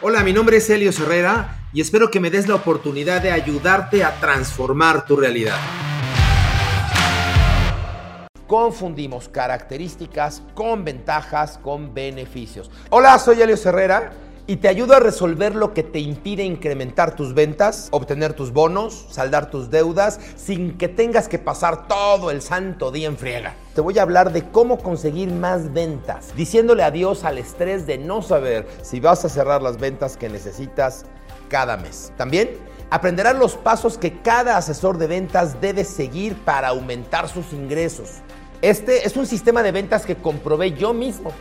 Hola, mi nombre es Helio Herrera y espero que me des la oportunidad de ayudarte a transformar tu realidad. Confundimos características con ventajas, con beneficios. Hola, soy Helio Herrera y te ayudo a resolver lo que te impide incrementar tus ventas, obtener tus bonos, saldar tus deudas sin que tengas que pasar todo el santo día en friega. Te voy a hablar de cómo conseguir más ventas, diciéndole adiós al estrés de no saber si vas a cerrar las ventas que necesitas cada mes. También aprenderás los pasos que cada asesor de ventas debe seguir para aumentar sus ingresos. Este es un sistema de ventas que comprobé yo mismo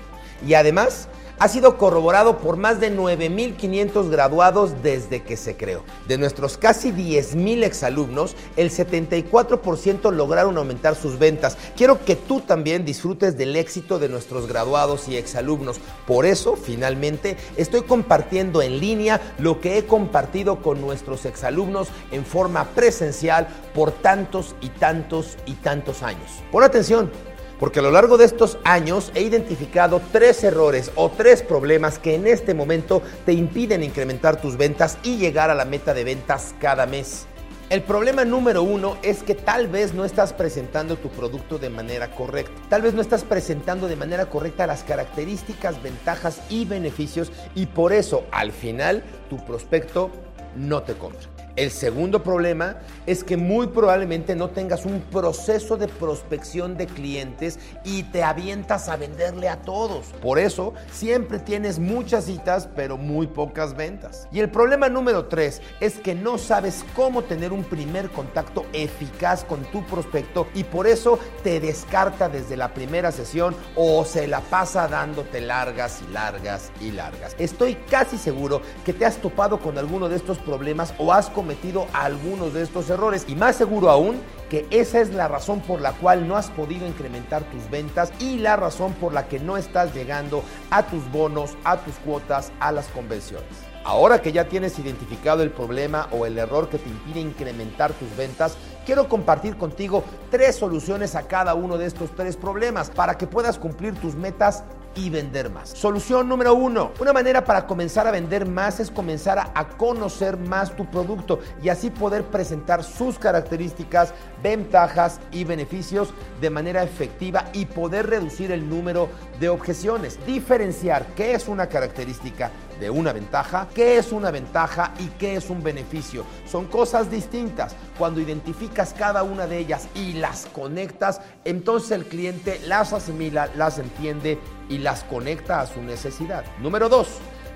y además ha sido corroborado por más de 9.500 graduados desde que se creó. De nuestros casi 10.000 exalumnos, el 74% lograron aumentar sus ventas. Quiero que tú también disfrutes del éxito de nuestros graduados y exalumnos. Por eso, finalmente, estoy compartiendo en línea lo que he compartido con nuestros exalumnos en forma presencial por tantos y tantos y tantos años. Pon atención porque a lo largo de estos años he identificado tres errores o tres problemas que en este momento te impiden incrementar tus ventas y llegar a la meta de ventas cada mes. El problema número uno es que tal vez no estás presentando tu producto de manera correcta. Tal vez no estás presentando de manera correcta las características, ventajas y beneficios y por eso al final tu prospecto no te compra. El segundo problema es que muy probablemente no tengas un proceso de prospección de clientes y te avientas a venderle a todos. Por eso siempre tienes muchas citas pero muy pocas ventas. Y el problema número tres es que no sabes cómo tener un primer contacto eficaz con tu prospecto y por eso te descarta desde la primera sesión o se la pasa dándote largas y largas y largas. Estoy casi seguro que te has topado con alguno de estos problemas o has cometido cometido algunos de estos errores y más seguro aún que esa es la razón por la cual no has podido incrementar tus ventas y la razón por la que no estás llegando a tus bonos, a tus cuotas, a las convenciones. Ahora que ya tienes identificado el problema o el error que te impide incrementar tus ventas, quiero compartir contigo tres soluciones a cada uno de estos tres problemas para que puedas cumplir tus metas y vender más. Solución número uno, una manera para comenzar a vender más es comenzar a, conocer más tu producto y así poder presentar sus características, ventajas y beneficios de manera efectiva y poder reducir el número de objeciones. Diferenciar qué es una característica de una ventaja, qué es una ventaja y qué es un beneficio. Son cosas distintas. Cuando identificas cada una de ellas y las conectas, entonces el cliente las asimila, las entiende y las conecta a su necesidad. Número dos.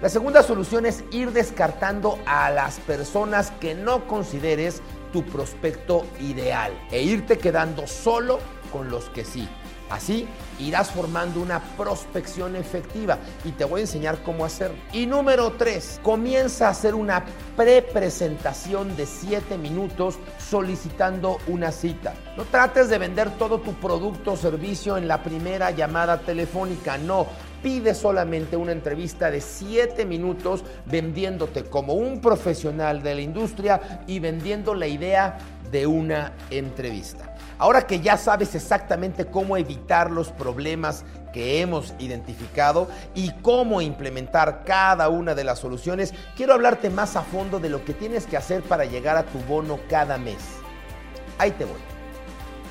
La segunda solución es ir descartando a las personas que no consideres tu prospecto ideal e irte quedando solo con los que sí. Así irás formando una prospección efectiva y te voy a enseñar cómo hacerlo. Y número tres, comienza a hacer una pre-presentación de 7 minutos solicitando una cita. No trates de vender todo tu producto o servicio en la primera llamada telefónica, no. Pide solamente una entrevista de 7 minutos vendiéndote como un profesional de la industria y vendiendo la idea de una entrevista. Ahora que ya sabes exactamente cómo evitar los problemas que hemos identificado y cómo implementar cada una de las soluciones, quiero hablarte más a fondo de lo que tienes que hacer para llegar a tu bono cada mes. Ahí te voy.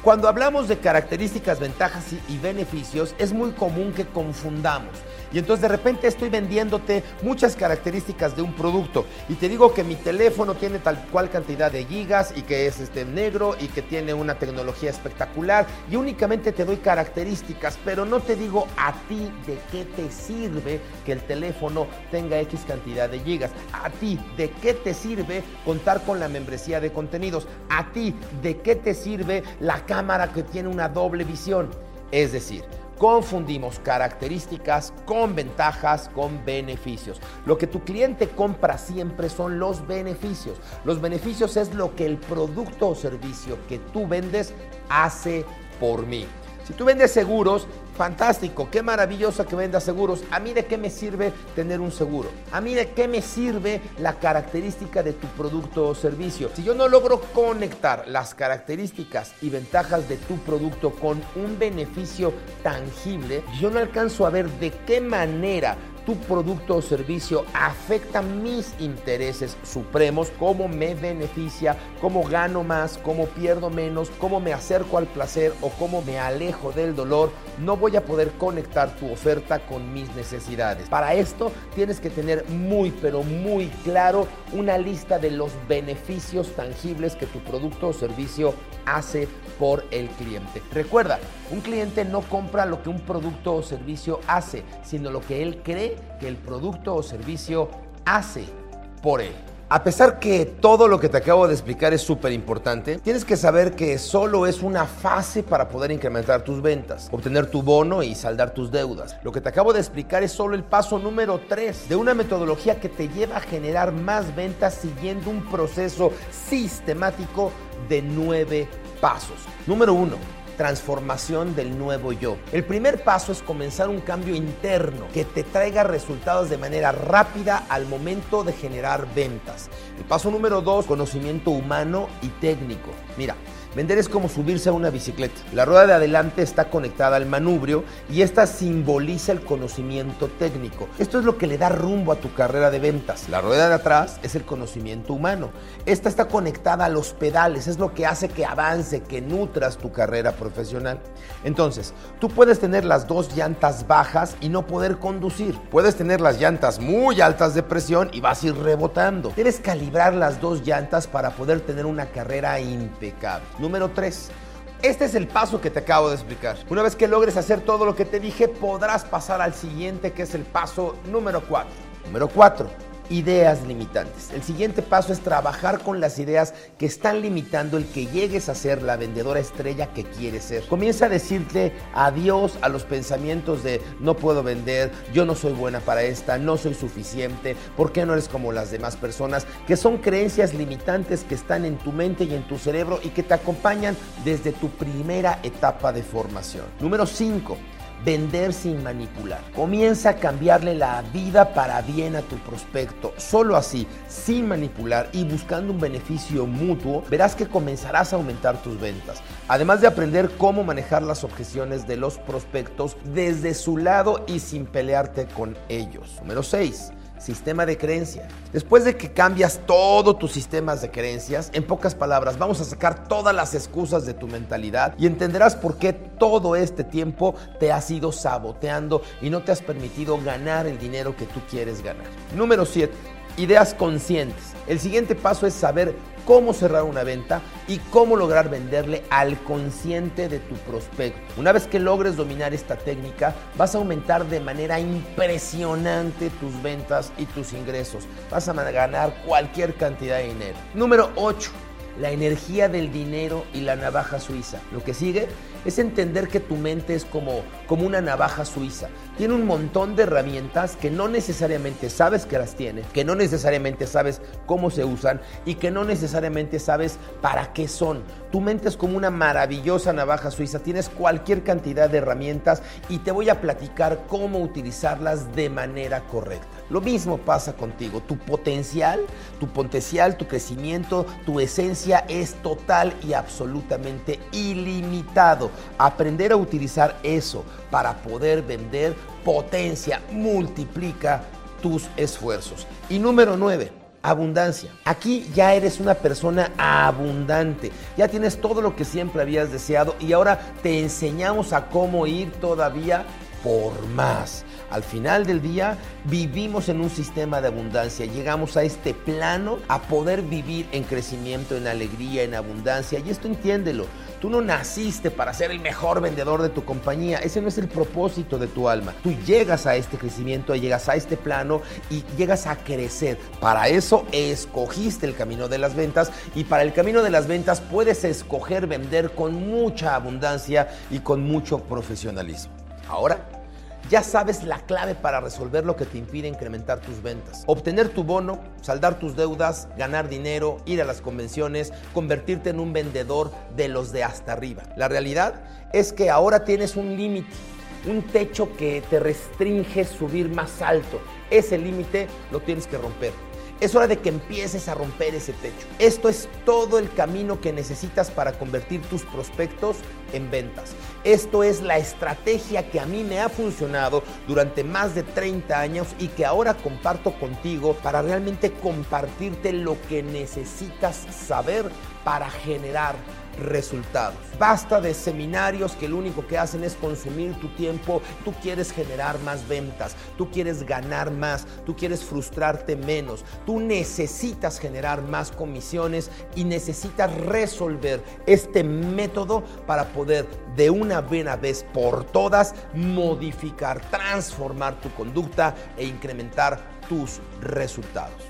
Cuando hablamos de características, ventajas y beneficios, es muy común que confundamos. Y entonces de repente estoy vendiéndote muchas características de un producto y te digo que mi teléfono tiene tal cual cantidad de gigas y que es este negro y que tiene una tecnología espectacular y únicamente te doy características, pero no te digo a ti de qué te sirve que el teléfono tenga X cantidad de gigas. A ti de qué te sirve contar con la membresía de contenidos. A ti de qué te sirve la cámara que tiene una doble visión. Es decir, confundimos características con ventajas, con beneficios. Lo que tu cliente compra siempre son los beneficios. Los beneficios es lo que el producto o servicio que tú vendes hace por mí. Si tú vendes seguros, fantástico, qué maravilloso que vendas seguros. A mí de qué me sirve tener un seguro. A mí de qué me sirve la característica de tu producto o servicio. Si yo no logro conectar las características y ventajas de tu producto con un beneficio tangible, yo no alcanzo a ver de qué manera tu producto o servicio afecta mis intereses supremos, cómo me beneficia, cómo gano más, cómo pierdo menos, cómo me acerco al placer o cómo me alejo del dolor, no voy a poder conectar tu oferta con mis necesidades. Para esto tienes que tener muy, pero muy claro una lista de los beneficios tangibles que tu producto o servicio hace por el cliente. Recuerda, un cliente no compra lo que un producto o servicio hace, sino lo que él cree que el producto o servicio hace por él. A pesar que todo lo que te acabo de explicar es súper importante, tienes que saber que solo es una fase para poder incrementar tus ventas, obtener tu bono y saldar tus deudas. Lo que te acabo de explicar es solo el paso número 3 de una metodología que te lleva a generar más ventas siguiendo un proceso sistemático de nueve pasos. Número 1 transformación del nuevo yo. El primer paso es comenzar un cambio interno que te traiga resultados de manera rápida al momento de generar ventas. El paso número dos, conocimiento humano y técnico. Mira, Vender es como subirse a una bicicleta. La rueda de adelante está conectada al manubrio y esta simboliza el conocimiento técnico. Esto es lo que le da rumbo a tu carrera de ventas. La rueda de atrás es el conocimiento humano. Esta está conectada a los pedales, es lo que hace que avance, que nutras tu carrera profesional. Entonces, tú puedes tener las dos llantas bajas y no poder conducir. Puedes tener las llantas muy altas de presión y vas a ir rebotando. Debes calibrar las dos llantas para poder tener una carrera impecable. Número 3. Este es el paso que te acabo de explicar. Una vez que logres hacer todo lo que te dije, podrás pasar al siguiente, que es el paso número 4. Número 4 ideas limitantes. El siguiente paso es trabajar con las ideas que están limitando el que llegues a ser la vendedora estrella que quieres ser. Comienza a decirte adiós a los pensamientos de no puedo vender, yo no soy buena para esta, no soy suficiente, ¿por qué no eres como las demás personas? Que son creencias limitantes que están en tu mente y en tu cerebro y que te acompañan desde tu primera etapa de formación. Número 5 Vender sin manipular. Comienza a cambiarle la vida para bien a tu prospecto. Solo así, sin manipular y buscando un beneficio mutuo, verás que comenzarás a aumentar tus ventas. Además de aprender cómo manejar las objeciones de los prospectos desde su lado y sin pelearte con ellos. Número 6 sistema de creencia. Después de que cambias todos tus sistemas de creencias, en pocas palabras, vamos a sacar todas las excusas de tu mentalidad y entenderás por qué todo este tiempo te has ido saboteando y no te has permitido ganar el dinero que tú quieres ganar. Número 7 ideas conscientes. El siguiente paso es saber cómo cerrar una venta y cómo lograr venderle al consciente de tu prospecto. Una vez que logres dominar esta técnica, vas a aumentar de manera impresionante tus ventas y tus ingresos. Vas a ganar cualquier cantidad de dinero. Número 8 la energía del dinero y la navaja suiza. Lo que sigue es entender que tu mente es como, como una navaja suiza. Tiene un montón de herramientas que no necesariamente sabes que las tiene, que no necesariamente sabes cómo se usan y que no necesariamente sabes para qué son. Tu mente es como una maravillosa navaja suiza. Tienes cualquier cantidad de herramientas y te voy a platicar cómo utilizarlas de manera correcta. Lo mismo pasa contigo. Tu potencial, tu potencial, tu crecimiento, tu esencia es total y absolutamente ilimitado. Aprender a utilizar eso para poder vender potencia, multiplica tus esfuerzos. Y número 9 abundancia. Aquí ya eres una persona abundante, ya tienes todo lo que siempre habías deseado y ahora te enseñamos a cómo ir todavía por más. Al final del día vivimos en un sistema de abundancia, llegamos a este plano a poder vivir en crecimiento, en alegría, en abundancia. Y esto entiéndelo, tú no naciste para ser el mejor vendedor de tu compañía, ese no es el propósito de tu alma. Tú llegas a este crecimiento, llegas a este plano y llegas a crecer. Para eso escogiste el camino de las ventas y para el camino de las ventas puedes escoger vender con mucha abundancia y con mucho profesionalismo. Ahora ya sabes la clave para resolver lo que te impide incrementar tus ventas. Obtener tu bono, saldar tus deudas, ganar dinero, ir a las convenciones, convertirte en un vendedor de los de hasta arriba. La realidad es que ahora tienes un límite, un techo que te restringe subir más alto. Ese límite lo tienes que romper. Es hora de que empieces a romper ese techo. Esto es todo el camino que necesitas para convertir tus prospectos en ventas. Esto es la estrategia que a mí me ha funcionado durante más de 30 años y que ahora comparto contigo para realmente compartirte lo que necesitas saber para generar resultados. Basta de seminarios que lo único que hacen es consumir tu tiempo. Tú quieres generar más ventas, tú quieres ganar más, tú quieres frustrarte menos, tú necesitas generar más comisiones y necesitas resolver este método para poder de una buena vez por todas modificar, transformar tu conducta e incrementar tus resultados.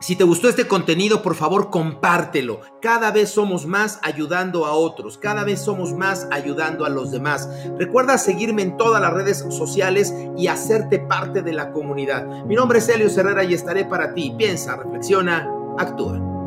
Si te gustó este contenido, por favor, compártelo. Cada vez somos más ayudando a otros, cada vez somos más ayudando a los demás. Recuerda seguirme en todas las redes sociales y hacerte parte de la comunidad. Mi nombre es Helio Herrera y estaré para ti. Piensa, reflexiona, actúa.